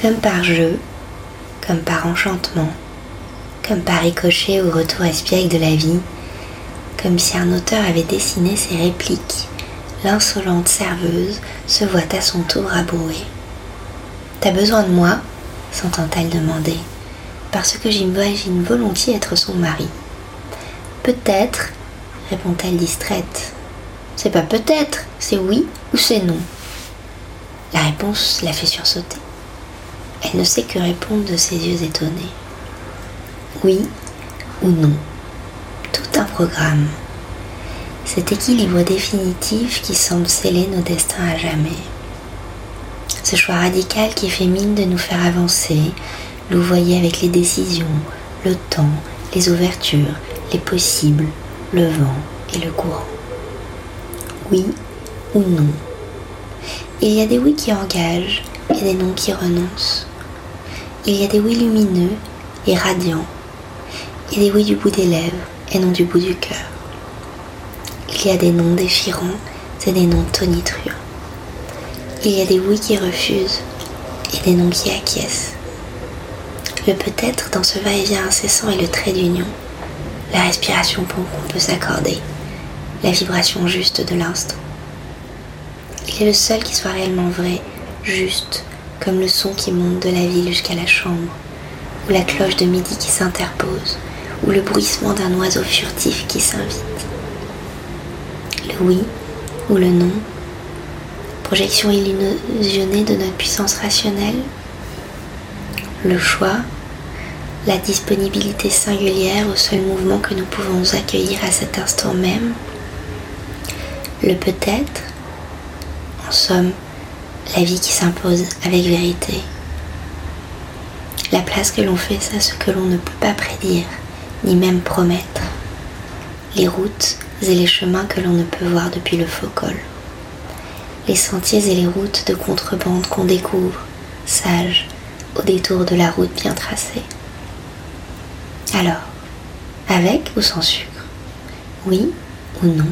comme par jeu, comme par enchantement, comme par ricochet ou retour espiègle de la vie, comme si un auteur avait dessiné ses répliques. L'insolente serveuse se voit à son tour rabrouer. T'as besoin de moi s'entend-elle demander, parce que j'imagine volontiers être son mari. Peut-être, répond-elle distraite. C'est pas peut-être, c'est oui ou c'est non. La réponse la fait sursauter. Elle ne sait que répondre de ses yeux étonnés. Oui ou non. Tout un programme. Cet équilibre définitif qui semble sceller nos destins à jamais. Ce choix radical qui fait mine de nous faire avancer, louvoyer avec les décisions, le temps, les ouvertures, les possibles, le vent et le courant. Oui ou non. Il y a des oui qui engagent et des non qui renoncent. Il y a des oui lumineux et radiants et des oui du bout des lèvres et non du bout du cœur. Il y a des noms déchirants et des noms tonitruants. Il y a des oui qui refusent et des non qui acquiescent. Le peut-être dans ce va-et-vient incessant est le trait d'union, la respiration pour qu'on peut s'accorder, la vibration juste de l'instant. Il est le seul qui soit réellement vrai, juste, comme le son qui monte de la ville jusqu'à la chambre, ou la cloche de midi qui s'interpose, ou le bruissement d'un oiseau furtif qui s'invite. Le oui ou le non, projection illusionnée de notre puissance rationnelle, le choix, la disponibilité singulière au seul mouvement que nous pouvons accueillir à cet instant même, le peut-être, en somme, la vie qui s'impose avec vérité, la place que l'on fait à ce que l'on ne peut pas prédire, ni même promettre, les routes et les chemins que l'on ne peut voir depuis le faux col, les sentiers et les routes de contrebande qu'on découvre, sages, au détour de la route bien tracée. Alors, avec ou sans sucre? Oui ou non?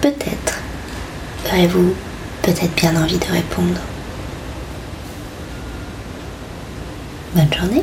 Peut-être. Aurez-vous peut-être bien envie de répondre. Bonne journée